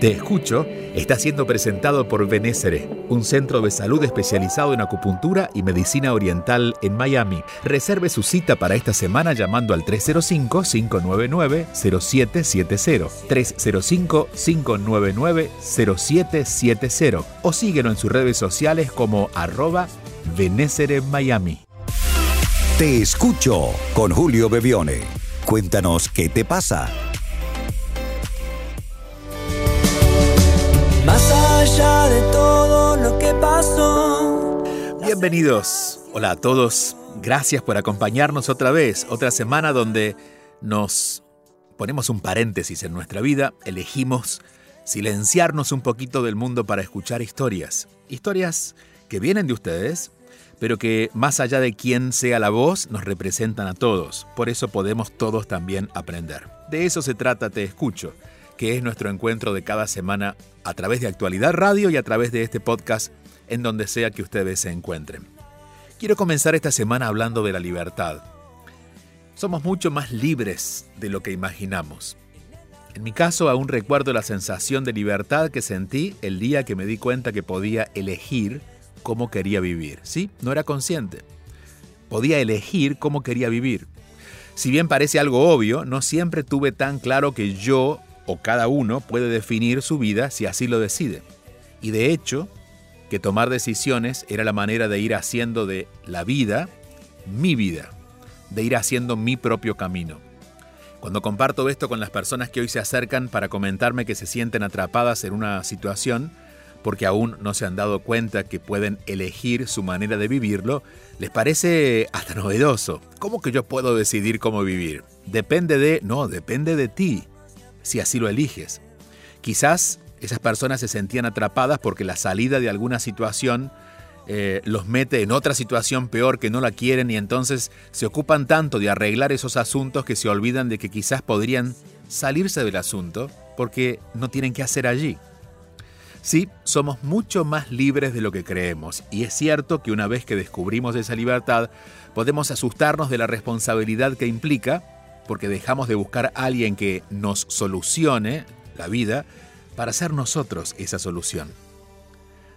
Te escucho está siendo presentado por Benésere, un centro de salud especializado en acupuntura y medicina oriental en Miami. Reserve su cita para esta semana llamando al 305-599-0770. 305-599-0770 o síguelo en sus redes sociales como arroba Miami. Te escucho con Julio Bebione. Cuéntanos qué te pasa. Bienvenidos. Hola a todos. Gracias por acompañarnos otra vez. Otra semana donde nos ponemos un paréntesis en nuestra vida. Elegimos silenciarnos un poquito del mundo para escuchar historias. Historias que vienen de ustedes, pero que más allá de quién sea la voz, nos representan a todos. Por eso podemos todos también aprender. De eso se trata Te Escucho, que es nuestro encuentro de cada semana a través de Actualidad Radio y a través de este podcast en donde sea que ustedes se encuentren. Quiero comenzar esta semana hablando de la libertad. Somos mucho más libres de lo que imaginamos. En mi caso aún recuerdo la sensación de libertad que sentí el día que me di cuenta que podía elegir cómo quería vivir. ¿Sí? No era consciente. Podía elegir cómo quería vivir. Si bien parece algo obvio, no siempre tuve tan claro que yo o cada uno puede definir su vida si así lo decide. Y de hecho, que tomar decisiones era la manera de ir haciendo de la vida mi vida, de ir haciendo mi propio camino. Cuando comparto esto con las personas que hoy se acercan para comentarme que se sienten atrapadas en una situación, porque aún no se han dado cuenta que pueden elegir su manera de vivirlo, les parece hasta novedoso. ¿Cómo que yo puedo decidir cómo vivir? Depende de... No, depende de ti, si así lo eliges. Quizás esas personas se sentían atrapadas porque la salida de alguna situación eh, los mete en otra situación peor que no la quieren y entonces se ocupan tanto de arreglar esos asuntos que se olvidan de que quizás podrían salirse del asunto porque no tienen que hacer allí. Sí, somos mucho más libres de lo que creemos, y es cierto que una vez que descubrimos esa libertad, podemos asustarnos de la responsabilidad que implica, porque dejamos de buscar a alguien que nos solucione la vida para ser nosotros esa solución.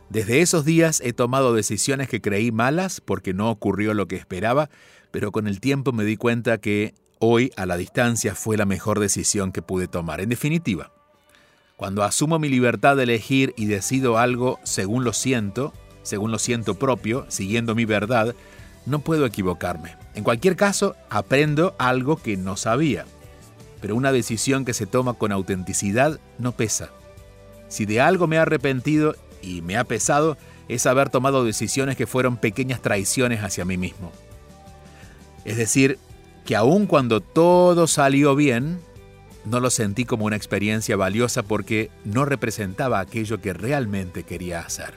Desde esos días he tomado decisiones que creí malas porque no ocurrió lo que esperaba, pero con el tiempo me di cuenta que hoy a la distancia fue la mejor decisión que pude tomar. En definitiva, cuando asumo mi libertad de elegir y decido algo según lo siento, según lo siento propio, siguiendo mi verdad, no puedo equivocarme. En cualquier caso, aprendo algo que no sabía. Pero una decisión que se toma con autenticidad no pesa. Si de algo me he arrepentido y me ha pesado, es haber tomado decisiones que fueron pequeñas traiciones hacia mí mismo. Es decir, que aun cuando todo salió bien, no lo sentí como una experiencia valiosa porque no representaba aquello que realmente quería hacer.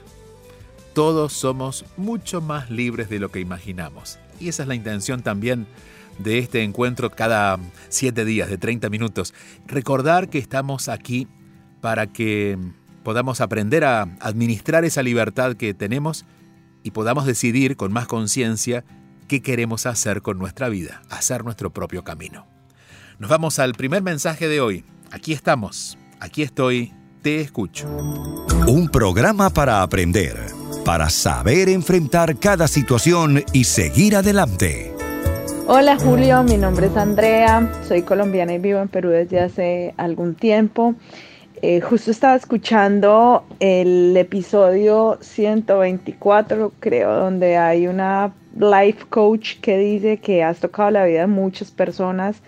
Todos somos mucho más libres de lo que imaginamos. Y esa es la intención también de este encuentro cada siete días de 30 minutos. Recordar que estamos aquí para que podamos aprender a administrar esa libertad que tenemos y podamos decidir con más conciencia qué queremos hacer con nuestra vida, hacer nuestro propio camino. Nos vamos al primer mensaje de hoy. Aquí estamos, aquí estoy, te escucho. Un programa para aprender, para saber enfrentar cada situación y seguir adelante. Hola Julio, mi nombre es Andrea, soy colombiana y vivo en Perú desde hace algún tiempo. Eh, justo estaba escuchando el episodio 124, creo, donde hay una life coach que dice que has tocado la vida de muchas personas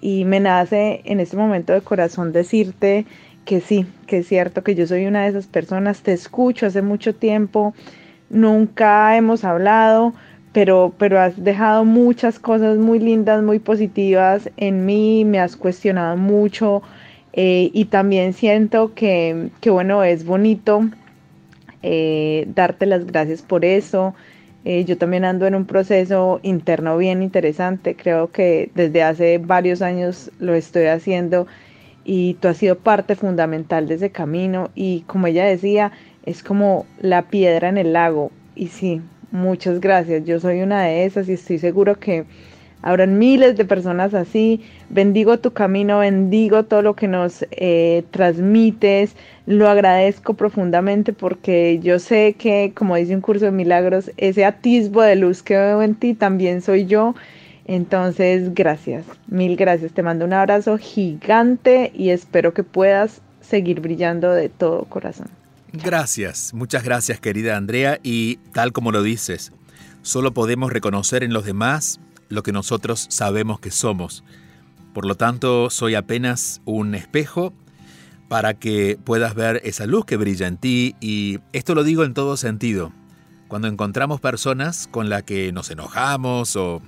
y me nace en este momento de corazón decirte que sí, que es cierto que yo soy una de esas personas, te escucho hace mucho tiempo, nunca hemos hablado, pero, pero has dejado muchas cosas muy lindas, muy positivas en mí, me has cuestionado mucho eh, y también siento que, bueno, es bonito eh, darte las gracias por eso, Eh, yo también ando en un proceso interno bien interesante, creo que desde hace varios años lo estoy haciendo y tú has sido parte fundamental de ese camino. Y como ella decía, es como la piedra en el lago. Y sí, muchas gracias, yo soy una de esas y estoy seguro que Habrán miles de personas así. Bendigo tu camino, bendigo todo lo que nos eh, transmites. Lo agradezco profundamente porque yo sé que, como dice un curso de milagros, ese atisbo de luz que veo en ti también soy yo. Entonces, gracias, mil gracias. Te mando un abrazo gigante y espero que puedas seguir brillando de todo corazón. Gracias, muchas gracias querida Andrea y tal como lo dices, solo podemos reconocer en los demás lo que nosotros sabemos que somos. Por lo tanto, soy apenas un espejo para que puedas ver esa luz que brilla en ti y esto lo digo en todo sentido. Cuando encontramos personas con las que nos enojamos o,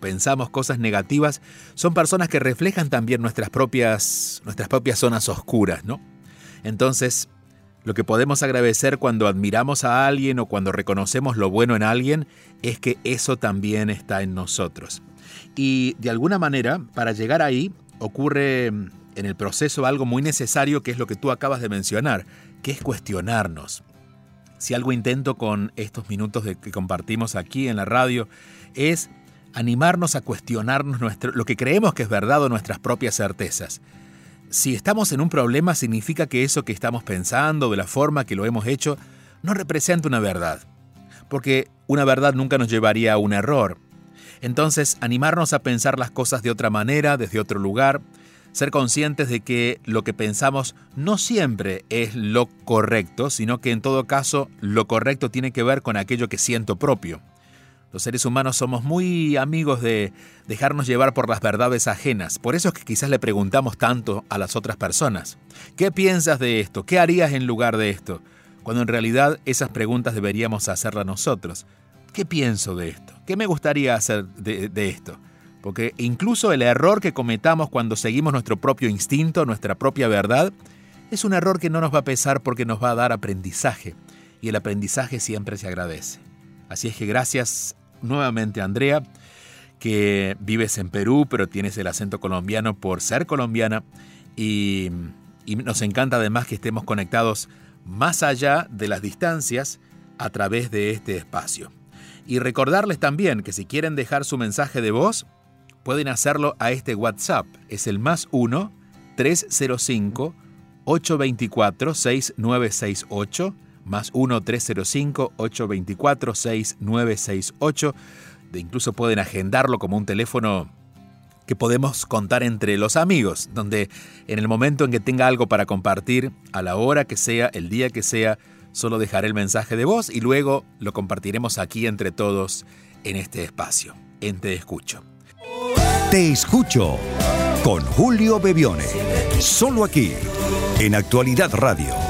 pensamos cosas negativas, son personas que reflejan también nuestras propias, nuestras propias zonas oscuras, ¿no? Entonces, lo que podemos agradecer cuando admiramos a alguien o cuando reconocemos lo bueno en alguien es que eso también está en nosotros. Y de alguna manera, para llegar ahí, ocurre en el proceso algo muy necesario que es lo que tú acabas de mencionar, que es cuestionarnos. Si algo intento con estos minutos que compartimos aquí en la radio es animarnos a cuestionarnos nuestro, lo que creemos que es verdad o nuestras propias certezas. Si estamos en un problema significa que eso que estamos pensando, de la forma que lo hemos hecho, no representa una verdad. Porque una verdad nunca nos llevaría a un error. Entonces, animarnos a pensar las cosas de otra manera, desde otro lugar, ser conscientes de que lo que pensamos no siempre es lo correcto, sino que en todo caso lo correcto tiene que ver con aquello que siento propio. Los seres humanos somos muy amigos de dejarnos llevar por las verdades ajenas. Por eso es que quizás le preguntamos tanto a las otras personas. ¿Qué piensas de esto? ¿Qué harías en lugar de esto? Cuando en realidad esas preguntas deberíamos hacerlas nosotros. ¿Qué pienso de esto? ¿Qué me gustaría hacer de, de esto? Porque incluso el error que cometamos cuando seguimos nuestro propio instinto, nuestra propia verdad, es un error que no nos va a pesar porque nos va a dar aprendizaje. Y el aprendizaje siempre se agradece. Así es que gracias nuevamente Andrea, que vives en Perú, pero tienes el acento colombiano por ser colombiana y, nos encanta además que estemos conectados más allá de las distancias a través de este espacio. Y recordarles también que si quieren dejar su mensaje de voz, pueden hacerlo a este WhatsApp. Es el más 1 305 824 6968 más 1-305-824-6968. Incluso pueden agendarlo como un teléfono que podemos contar entre los amigos, donde en el momento en que tenga algo para compartir, a la hora que sea, el día que sea, solo dejaré el mensaje de voz y luego lo compartiremos aquí entre todos en este espacio, en Te Escucho. Te Escucho con Julio Bebione, solo aquí, en Actualidad Radio.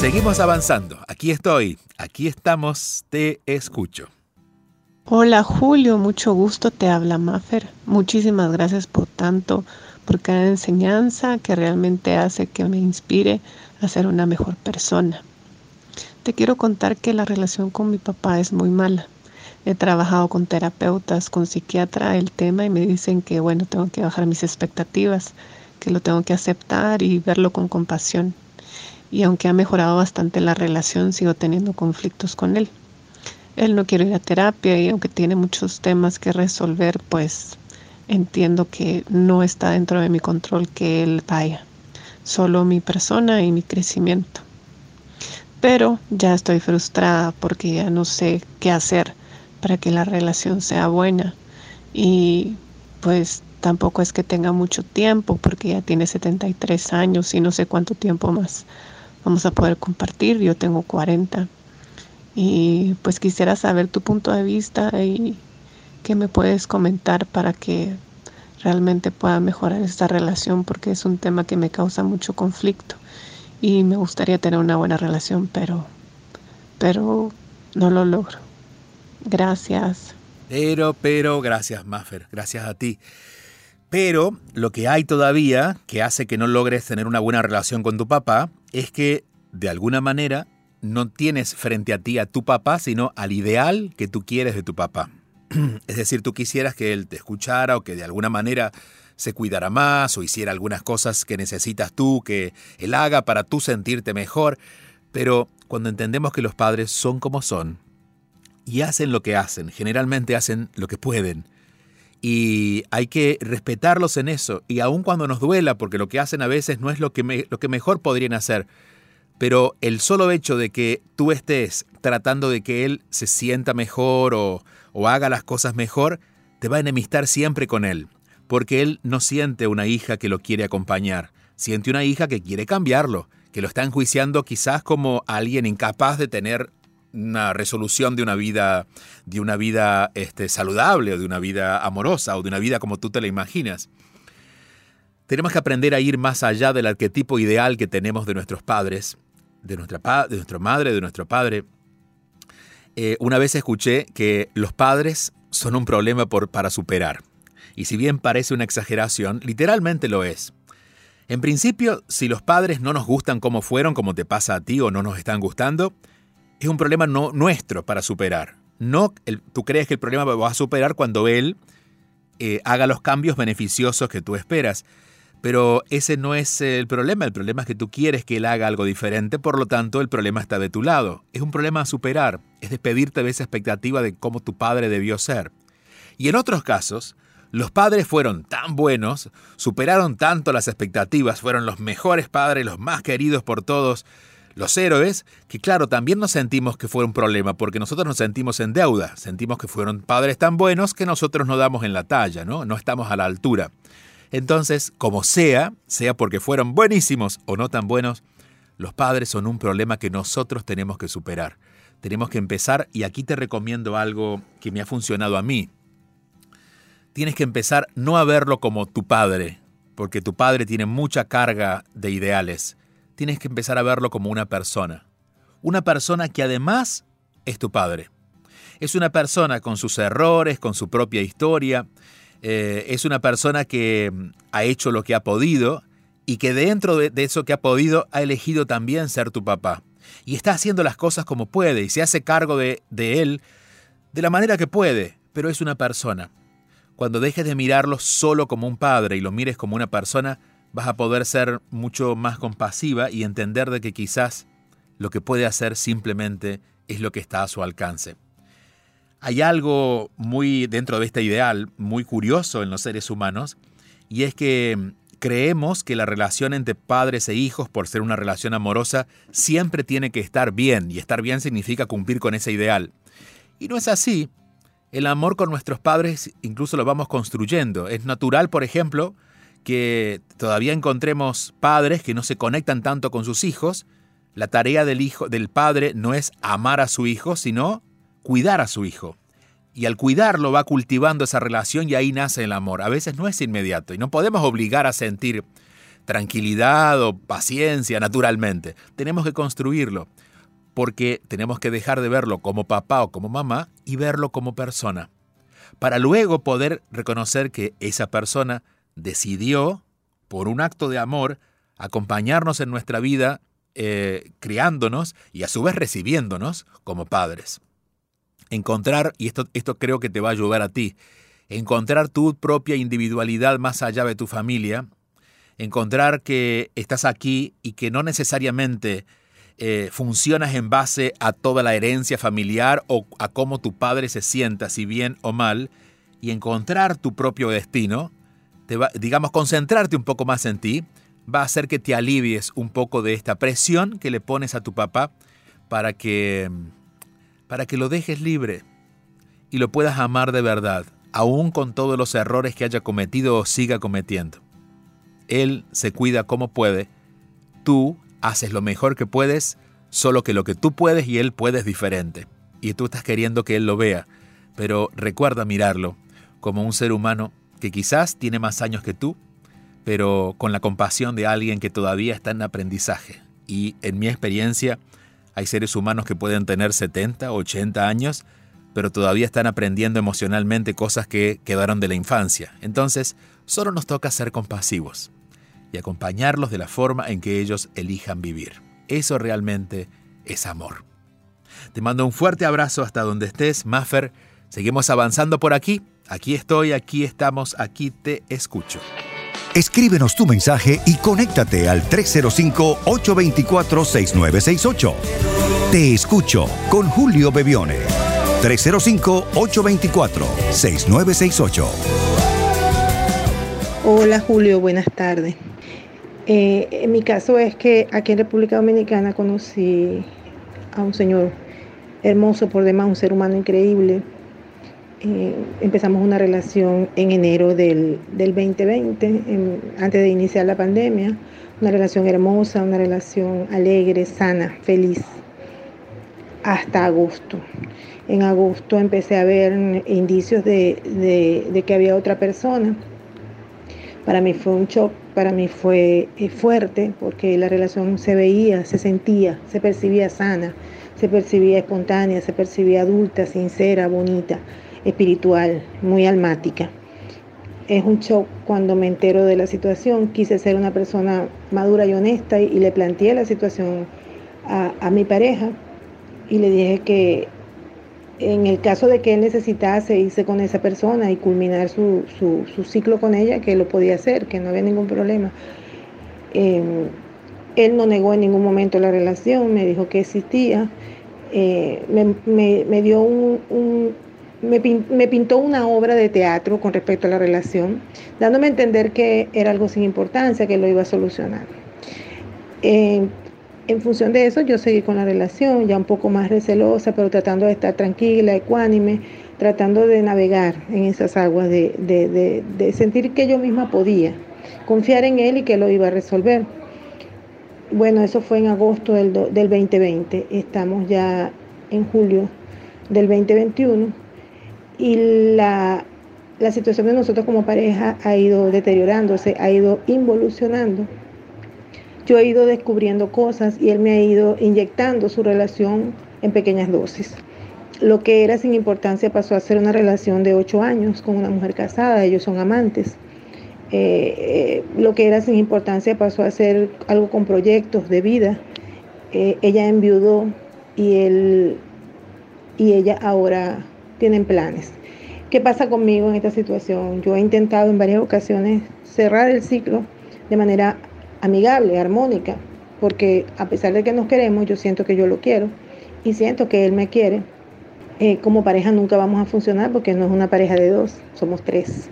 Seguimos avanzando. Aquí estoy, aquí estamos, te escucho. Hola Julio, mucho gusto, te habla Mafer. Muchísimas gracias por tanto, por cada enseñanza que realmente hace que me inspire a ser una mejor persona. Te quiero contar que la relación con mi papá es muy mala. He trabajado con terapeutas, con psiquiatra el tema y me dicen que bueno, tengo que bajar mis expectativas, que lo tengo que aceptar y verlo con compasión y aunque ha mejorado bastante la relación, sigo teniendo conflictos con él. Él no quiere ir a terapia y aunque tiene muchos temas que resolver, pues entiendo que no está dentro de mi control que él vaya, solo mi persona y mi crecimiento. Pero ya estoy frustrada porque ya no sé qué hacer para que la relación sea buena y pues tampoco es que tenga mucho tiempo porque ya tiene 73 años y no sé cuánto tiempo más vamos a poder compartir. Yo tengo 40 Y pues quisiera saber tu punto de vista y qué me puedes comentar para que realmente pueda mejorar esta relación porque es un tema que me causa mucho conflicto y me gustaría tener una buena relación, pero pero no lo logro. Gracias. Pero, pero, gracias, Maffer, gracias a ti. Pero lo que hay todavía que hace que no logres tener una buena relación con tu papá es que, de alguna manera, no tienes frente a ti a tu papá, sino al ideal que tú quieres de tu papá. Es decir, tú quisieras que él te escuchara o que de alguna manera se cuidara más o hiciera algunas cosas que necesitas tú, que él haga para tú sentirte mejor. Pero cuando entendemos que los padres son como son y hacen lo que hacen, generalmente hacen lo que pueden, y hay que respetarlos en eso, y aun cuando nos duela, porque lo que hacen a veces no es lo que, lo que mejor podrían hacer, pero el solo hecho de que tú estés tratando de que él se sienta mejor o, o haga las cosas mejor, te va a enemistar siempre con él, porque él no siente una hija que lo quiere acompañar, siente una hija que quiere cambiarlo, que lo está enjuiciando quizás como alguien incapaz de tener una resolución de una vida, de una vida este, saludable o de una vida amorosa o de una vida como tú te la imaginas. Tenemos que aprender a ir más allá del arquetipo ideal que tenemos de nuestros padres de nuestra, de madre, de nuestro padre. Eh, una vez escuché que los padres son un problema por, para superar. Y si bien parece una exageración, literalmente lo es. En principio, si los padres no nos gustan como fueron, como te pasa a ti o no nos están gustando, es un problema no, nuestro para superar. No, tú crees que el problema va a superar cuando él eh, haga los cambios beneficiosos que tú esperas. Pero ese no es el problema, el problema es que tú quieres que él haga algo diferente, por lo tanto el problema está de tu lado. Es un problema a superar, es despedirte de esa expectativa de cómo tu padre debió ser. Y en otros casos, los padres fueron tan buenos, superaron tanto las expectativas, fueron los mejores padres, los más queridos por todos, los héroes, que claro, también nos sentimos que fue un problema, porque nosotros nos sentimos en deuda, sentimos que fueron padres tan buenos que nosotros no damos en la talla, ¿no? Estamos a la altura. Entonces, como sea, sea porque fueron buenísimos o no tan buenos, los padres son un problema que nosotros tenemos que superar. Tenemos que empezar, y aquí te recomiendo algo que me ha funcionado a mí. Tienes que empezar no a verlo como tu padre, porque tu padre tiene mucha carga de ideales. Tienes que empezar a verlo como una persona. Una persona que además es tu padre. Es una persona con sus errores, con su propia historia, eh, es una persona que mm, ha hecho lo que ha podido y que dentro de, eso que ha podido ha elegido también ser tu papá. Y está haciendo las cosas como puede y se hace cargo de, de él de la manera que puede, pero es una persona. Cuando dejes de mirarlo solo como un padre y lo mires como una persona, vas a poder ser mucho más compasiva y entender de que quizás lo que puede hacer simplemente es lo que está a su alcance. Hay algo muy dentro de este ideal, muy curioso en los seres humanos, y es que mm, creemos que la relación entre padres e hijos, por ser una relación amorosa, siempre tiene que estar bien, y estar bien significa cumplir con ese ideal. Y no es así. El amor con nuestros padres incluso lo vamos construyendo. Es natural, por ejemplo, que todavía encontremos padres que no se conectan tanto con sus hijos. La tarea del hijo del padre no es amar a su hijo, sino cuidar a su hijo. Y al cuidarlo va cultivando esa relación y ahí nace el amor. A veces no es inmediato y no podemos obligar a sentir tranquilidad o paciencia naturalmente. Tenemos que construirlo porque tenemos que dejar de verlo como papá o como mamá y verlo como persona. Para luego poder reconocer que esa persona decidió, por un acto de amor, acompañarnos en nuestra vida, eh, criándonos y a su vez recibiéndonos como padres. Encontrar, y esto, esto creo que te va a ayudar a ti, encontrar tu propia individualidad más allá de tu familia, encontrar que estás aquí y que no necesariamente eh, funcionas en base a toda la herencia familiar o a cómo tu padre se sienta, si bien o mal, y encontrar tu propio destino, digamos, concentrarte un poco más en ti, va a hacer que te alivies un poco de esta presión que le pones a tu papá para que para que lo dejes libre y lo puedas amar de verdad, aún con todos los errores que haya cometido o siga cometiendo. Él se cuida como puede, tú haces lo mejor que puedes solo que lo que tú puedes y él puede es diferente. Y tú estás queriendo que él lo vea, pero recuerda mirarlo como un ser humano que quizás tiene más años que tú, pero con la compasión de alguien que todavía está en aprendizaje. Y en mi experiencia, hay seres humanos que pueden tener 70, 80 años, pero todavía están aprendiendo emocionalmente cosas que quedaron de la infancia. Entonces, solo nos toca ser compasivos y acompañarlos de la forma en que ellos elijan vivir. Eso realmente es amor. Te mando un fuerte abrazo hasta donde estés, Maffer. Seguimos avanzando por aquí. Aquí estoy, aquí estamos, aquí te escucho. Escríbenos tu mensaje y conéctate al 305-824-6968. Te escucho con Julio Bebione. 305-824-6968. Hola Julio, buenas tardes. Eh, en mi caso es que aquí en República Dominicana conocí a un señor hermoso por demás, un ser humano increíble. Eh, empezamos una relación en enero del, 2020, antes de iniciar la pandemia. Una relación hermosa, una relación alegre, sana, feliz, hasta agosto. En agosto empecé a ver indicios de, de que había otra persona. Para mí fue un shock, para mí fue eh, fuerte, porque la relación se veía, se sentía, se percibía sana, se percibía espontánea, se percibía adulta, sincera, bonita espiritual, muy almática. Es un shock cuando me entero de la situación. Quise ser una persona madura y honesta y, le planteé la situación a, mi pareja y le dije que en el caso de que él necesitase irse con esa persona y culminar su, ciclo con ella, que lo podía hacer, que no había ningún problema. Em, él no negó en ningún momento la relación, me dijo que existía, eh, me, dio un, me, pintó una obra de teatro con respecto a la relación, dándome a entender que era algo sin importancia, que lo iba a solucionar. en función de eso, yo seguí con la relación, ya un poco más recelosa, pero tratando de estar tranquila, ecuánime, tratando de navegar en esas aguas, de, sentir que yo misma podía, confiar en él y que lo iba a resolver. Bueno, eso fue en agosto del, del 2020, estamos ya en julio del 2021 y la, situación de nosotros como pareja ha ido deteriorándose, ha ido involucionando. Yo he ido descubriendo cosas y él me ha ido inyectando su relación en pequeñas dosis. Lo que era sin importancia pasó a ser una relación de ocho años con una mujer casada, ellos son amantes. Eh, eh, lo que era sin importancia pasó a ser algo con proyectos de vida. Eh, ella enviudó y él y ella ahora tienen planes. ¿Qué pasa conmigo en esta situación? Yo he intentado en varias ocasiones cerrar el ciclo de manera amigable, armónica, porque a pesar de que nos queremos, yo siento que yo lo quiero y siento que él me quiere. Eh, como pareja nunca vamos a funcionar porque no es una pareja de dos, somos tres.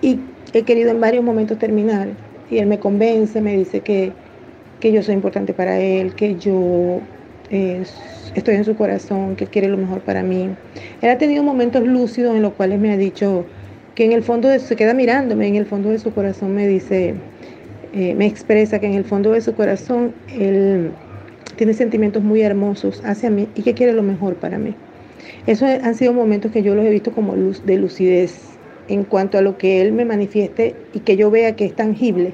Y he querido en varios momentos terminar y él me convence, me dice que, que yo soy importante para él, que yo eh, estoy en su corazón, que quiere lo mejor para mí. Él ha tenido momentos lúcidos en los cuales me ha dicho que en el fondo de, se queda mirándome, en el fondo de su corazón me dice, eh, me expresa que en el fondo de su corazón él tiene sentimientos muy hermosos hacia mí y que quiere lo mejor para mí. Esos han sido momentos que yo los he visto como luz de lucidez en cuanto a lo que él me manifieste y que yo vea que es tangible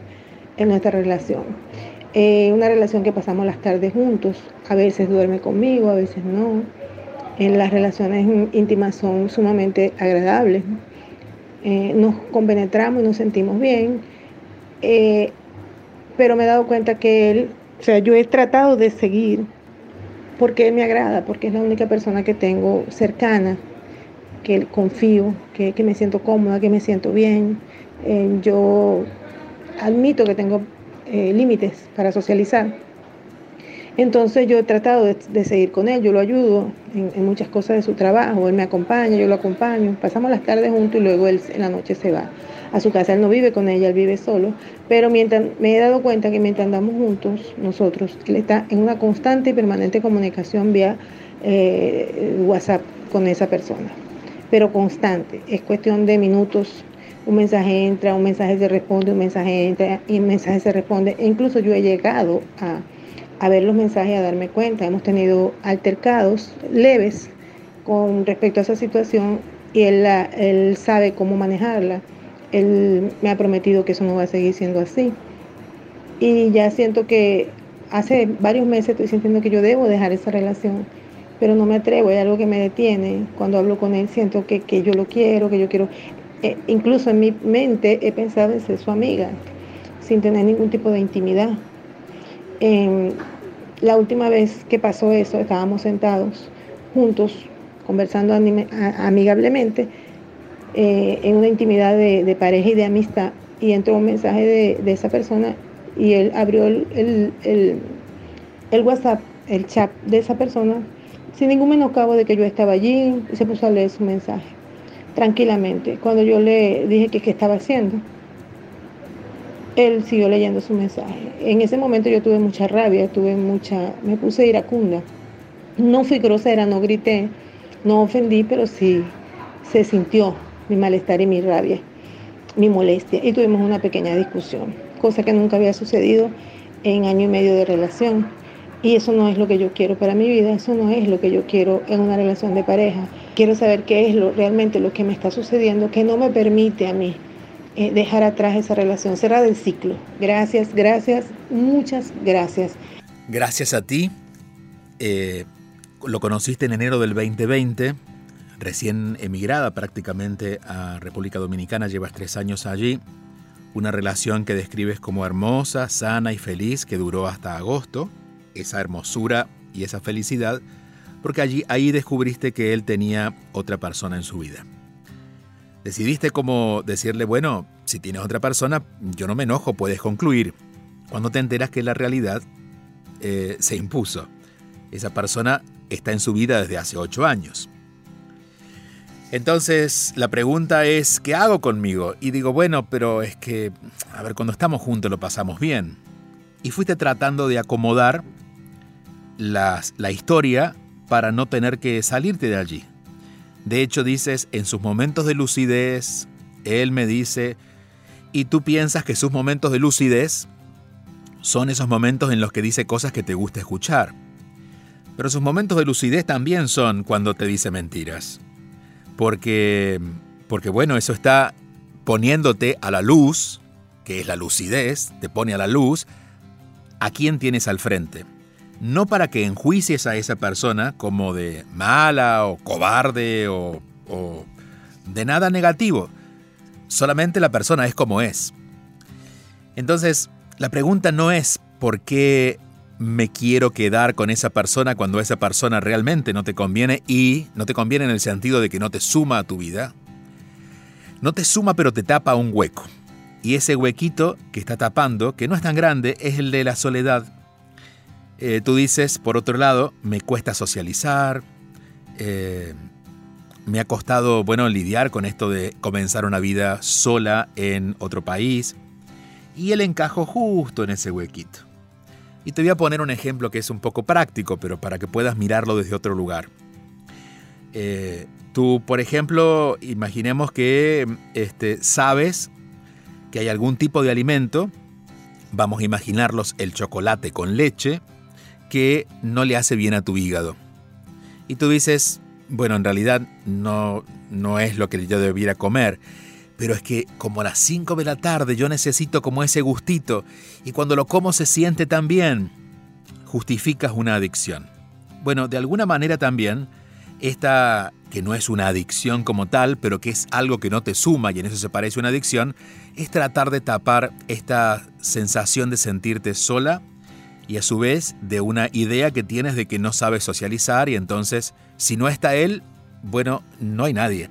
en nuestra relación. Eh, una relación que pasamos las tardes juntos, a veces duerme conmigo, a veces no. En las relaciones íntimas son sumamente agradables. Eh, nos compenetramos y nos sentimos bien. Eh, pero me he dado cuenta que él, o sea, yo he tratado de seguir porque él me agrada, porque es la única persona que tengo cercana, que confío, que me siento cómoda, que me siento bien. yo admito que tengo eh, límites para socializar. Entonces yo he tratado de, seguir con él, yo lo ayudo en, muchas cosas de su trabajo, él me acompaña, yo lo acompaño, pasamos las tardes juntos y luego él en la noche se va a su casa, él no vive con ella, él vive solo, pero mientras me he dado cuenta que mientras andamos juntos, nosotros, él está en una constante y permanente comunicación vía eh, WhatsApp con esa persona, pero constante, es cuestión de minutos un mensaje entra, un mensaje se responde, un mensaje entra y un mensaje se responde. E incluso yo he llegado a, a ver los mensajes, a darme cuenta. Hemos tenido altercados leves con respecto a esa situación y él, sabe cómo manejarla. Él me ha prometido que eso no va a seguir siendo así. Y ya siento que hace varios meses estoy sintiendo que yo debo dejar esa relación, pero no me atrevo, hay algo que me detiene. Cuando hablo con él siento que, que yo lo quiero, que yo quiero... Eh, incluso en mi mente he pensado en ser su amiga, sin tener ningún tipo de intimidad. Em, la última vez que pasó eso, estábamos sentados juntos, conversando amigablemente, eh, en una intimidad de, pareja y de amistad, y entró un mensaje de, esa persona y él abrió el, el, WhatsApp, el chat de esa persona, sin ningún menoscabo de que yo estaba allí, y se puso a leer su mensaje, tranquilamente. Cuando yo le dije que qué estaba haciendo, él siguió leyendo su mensaje. En ese momento yo tuve mucha rabia, tuve mucha, me puse iracunda. No fui grosera, no grité, no ofendí, pero sí se sintió mi malestar y mi rabia, mi molestia. Y tuvimos una pequeña discusión, cosa que nunca había sucedido en año y medio de relación. Y eso no es lo que yo quiero para mi vida, eso no es lo que yo quiero en una relación de pareja. Quiero saber qué es lo, realmente lo que me está sucediendo, que no me permite a mí eh, dejar atrás esa relación, cerrar el ciclo. Gracias, gracias, muchas gracias. Gracias a ti. Eh, lo conociste en enero del 2020, recién emigrada prácticamente a República Dominicana, llevas tres años allí. Una relación que describes como hermosa, sana y feliz que duró hasta agosto. Esa hermosura y esa felicidad, porque allí ahí descubriste que él tenía otra persona en su vida. Decidiste como decirle, bueno, si tienes otra persona, yo no me enojo, puedes concluir. Cuando te enteras que la realidad eh, se impuso. Esa persona está en su vida desde hace ocho años. Entonces la pregunta es, ¿qué hago conmigo? Y digo, bueno, pero es que, a ver, cuando estamos juntos lo pasamos bien. Y fuiste tratando de acomodar la historia para no tener que salirte de allí. De hecho, dices, en sus momentos de lucidez, él me dice, y tú piensas que sus momentos de lucidez son esos momentos en los que dice cosas que te gusta escuchar. Pero sus momentos de lucidez también son cuando te dice mentiras. Porque, porque bueno, eso está poniéndote a la luz, que es la lucidez, te pone a la luz, a quién tienes al frente no para que enjuicies a esa persona como de mala o cobarde o, de nada negativo. Solamente la persona es como es. Entonces, la pregunta no es por qué me quiero quedar con esa persona cuando esa persona realmente no te conviene y no te conviene en el sentido de que no te suma a tu vida. No te suma pero te tapa un hueco. Y ese huequito que está tapando, que no es tan grande, es el de la soledad. Eh, tú dices, por otro lado, me cuesta socializar, eh, me ha costado, bueno, lidiar con esto de comenzar una vida sola en otro país. Y el encajo justo en ese huequito. Y te voy a poner un ejemplo que es un poco práctico, pero para que puedas mirarlo desde otro lugar. Eh, tú, por ejemplo, imaginemos que este, sabes que hay algún tipo de alimento, vamos a imaginarlos el chocolate con leche, que no le hace bien a tu hígado. Y tú dices, bueno, en realidad no, no es lo que yo debiera comer, pero es que como a las 5 de la tarde yo necesito como ese gustito y cuando lo como se siente tan bien, justificas una adicción. Bueno, de alguna manera también, esta que no es una adicción como tal, pero que es algo que no te suma y en eso se parece una adicción, es tratar de tapar esta sensación de sentirte sola y a su vez de una idea que tienes de que no sabes socializar y entonces si no está él, bueno, no hay nadie.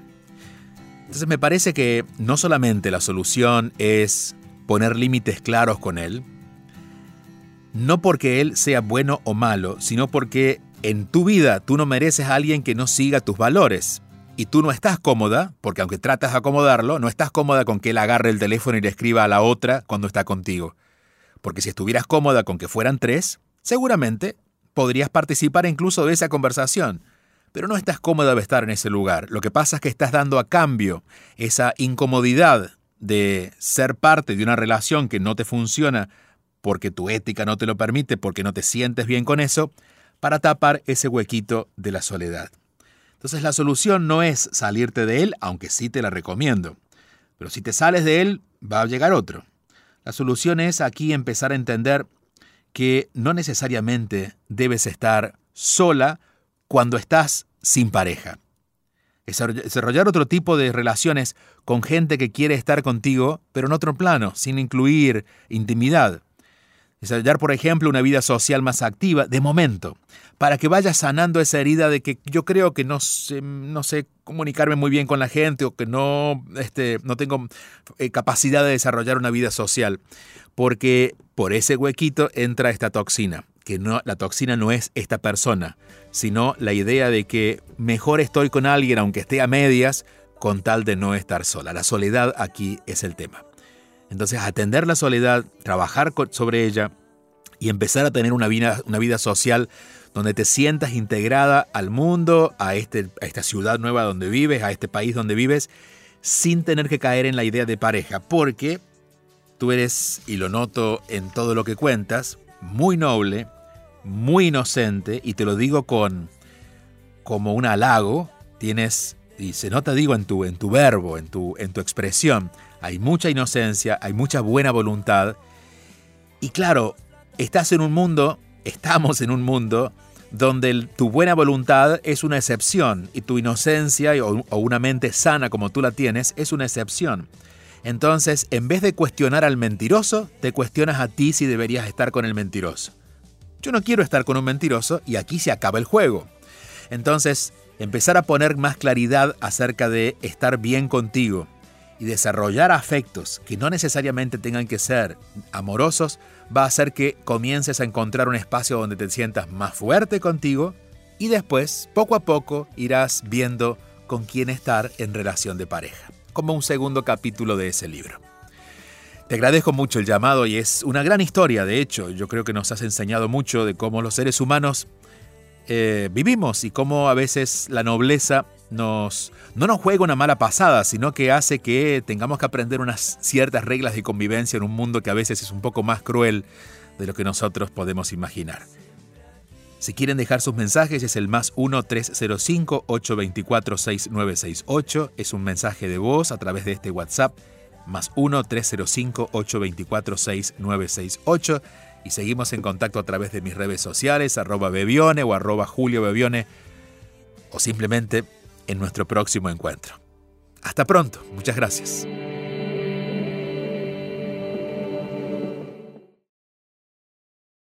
Entonces me parece que no solamente la solución es poner límites claros con él, no porque él sea bueno o malo, sino porque en tu vida tú no mereces a alguien que no siga tus valores. Y tú no estás cómoda, porque aunque tratas de acomodarlo, no estás cómoda con que él agarre el teléfono y le escriba a la otra cuando está contigo porque si estuvieras cómoda con que fueran tres, seguramente podrías participar incluso de esa conversación. Pero no estás cómoda de estar en ese lugar. Lo que pasa es que estás dando a cambio esa incomodidad de ser parte de una relación que no te funciona porque tu ética no te lo permite, porque no te sientes bien con eso, para tapar ese huequito de la soledad. Entonces la solución no es salirte de él, aunque sí te la recomiendo. Pero si te sales de él, va a llegar otro. La solución es aquí empezar a entender que no necesariamente debes estar sola cuando estás sin pareja. Desarrollar otro tipo de relaciones con gente que quiere estar contigo, pero en otro plano, sin incluir intimidad. Desarrollar, por ejemplo, una vida social más activa, de momento, para que vayas sanando esa herida de que yo creo que no sé, no sé comunicarme muy bien con la gente o que no, este, no tengo eh, capacidad de desarrollar una vida social. Porque por ese huequito entra esta toxina, que no, la toxina no es esta persona, sino la idea de que mejor estoy con alguien aunque esté a medias, con tal de no estar sola. La soledad aquí es el tema. Entonces, atender la soledad, trabajar sobre ella y empezar a tener una vida, una vida social donde te sientas integrada al mundo, a, este, a esta ciudad nueva donde vives, a este país donde vives, sin tener que caer en la idea de pareja, porque tú eres, y lo noto en todo lo que cuentas, muy noble, muy inocente, y te lo digo con como un halago, tienes, y se nota, digo, en tu, en tu verbo, en tu, en tu expresión, hay mucha inocencia, hay mucha buena voluntad. Y claro, estás en un mundo, estamos en un mundo donde tu buena voluntad es una excepción y tu inocencia o, una mente sana como tú la tienes es una excepción. Entonces, en vez de cuestionar al mentiroso, te cuestionas a ti si deberías estar con el mentiroso. Yo no quiero estar con un mentiroso y aquí se acaba el juego. Entonces, empezar a poner más claridad acerca de estar bien contigo, y desarrollar afectos que no necesariamente tengan que ser amorosos va a hacer que comiences a encontrar un espacio donde te sientas más fuerte contigo y después, poco a poco, irás viendo con quién estar en relación de pareja, como un segundo capítulo de ese libro. Te agradezco mucho el llamado y es una gran historia, de hecho, yo creo que nos has enseñado mucho de cómo los seres humanos eh, vivimos y cómo a veces la nobleza nos, no nos juega una mala pasada, sino que hace que tengamos que aprender unas ciertas reglas de convivencia en un mundo que a veces es un poco más cruel de lo que nosotros podemos imaginar. Si quieren dejar sus mensajes es el más 1-305-824-6968. Es un mensaje de voz a través de este WhatsApp. Más 1-305-824-6968. Y seguimos en contacto a través de mis redes sociales, arroba Bebione o arroba Julio Bebione. O simplemente en nuestro próximo encuentro. Hasta pronto, muchas gracias.